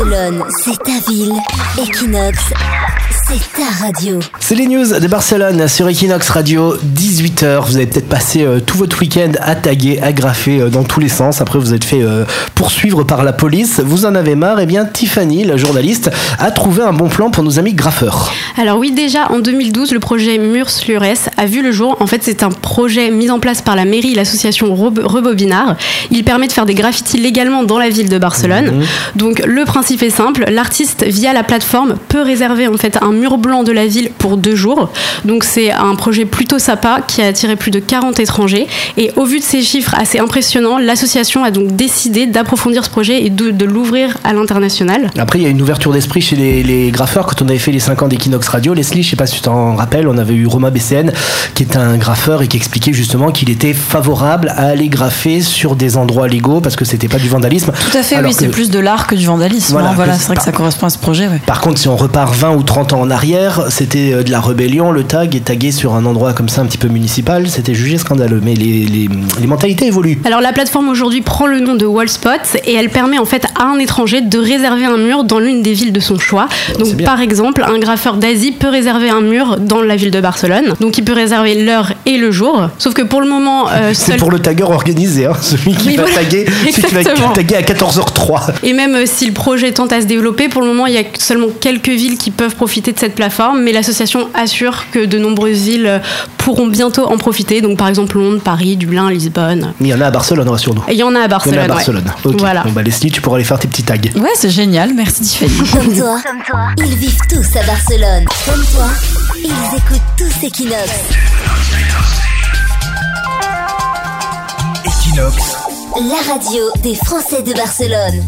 Barcelone, c'est ta ville. Equinox, c'est ta radio. C'est les news de Barcelone sur Equinox Radio, 18h. Vous avez peut-être passé euh, tout votre week-end à taguer, à graffer euh, dans tous les sens. Après, vous êtes fait euh, poursuivre par la police. Vous en avez marre. Eh bien, Tiffany, la journaliste, a trouvé un bon plan pour nos amis graffeurs. Alors oui, déjà en 2012, le projet Murs Lures a vu le jour. En fait, c'est un projet mis en place par la mairie et l'association Rebobinard. Il permet de faire des graffitis légalement dans la ville de Barcelone. Mhm. Donc le principe est simple, l'artiste via la plateforme peut réserver en fait un mur blanc de la ville pour deux jours. Donc c'est un projet plutôt sympa qui a attiré plus de 40 étrangers. Et au vu de ces chiffres assez impressionnants, l'association a donc décidé d'approfondir ce projet et de, de l'ouvrir à l'international. Après, il y a une ouverture d'esprit chez les, les graffeurs. Quand on avait fait les 5 ans d'Equinox Radio, Leslie, je sais pas si tu t'en rappelles, on avait eu Romain BCN, qui est un graffeur et qui expliquait justement qu'il était favorable à aller graffer sur des endroits légaux parce que c'était pas du vandalisme. Tout à fait, Alors oui, c'est plus de l'art que du vandalisme. Voilà, hein. Voilà, c'est vrai que ça correspond à ce projet. ouais. Par contre, si on repart 20 ou 30 ans en arrière, c'était euh, de la rébellion. Le tag est tagué sur un endroit comme ça, un petit peu municipal. C'était jugé scandaleux. Mais les, les, les mentalités évoluent. Alors la plateforme aujourd'hui prend le nom de Wallspot et elle permet en fait à un étranger de réserver un mur dans l'une des villes de son choix. Donc par exemple, un graffeur d'Asie peut réserver un mur dans la ville de Barcelone. Donc il peut réserver l'heure et le jour. Sauf que pour le moment, euh, C'est seul- pour le tagueur organisé, hein, celui qui Oui, va voilà. taguer, celui qui va taguer à 14h03. et même euh, si le projet tente à se développer, pour le moment il y a seulement quelques villes qui peuvent profiter de cette plateforme, mais l'association assure que de nombreuses villes euh, pourront bientôt en profiter. Donc par exemple Londres, Paris, Dublin, Lisbonne. Mais il y en a à Barcelone, rassure-nous. Il y en a à Il y en Barcelone. a à ouais. Barcelone. Ok. Voilà. Bon, bah, Leslie, tu pourras aller faire tes petits tags. Ouais, c'est génial. Merci Tiffany. Comme toi, ils vivent tous à Barcelone. Comme toi, ils écoutent tous Equinox. Equinox, La radio des Français de Barcelone.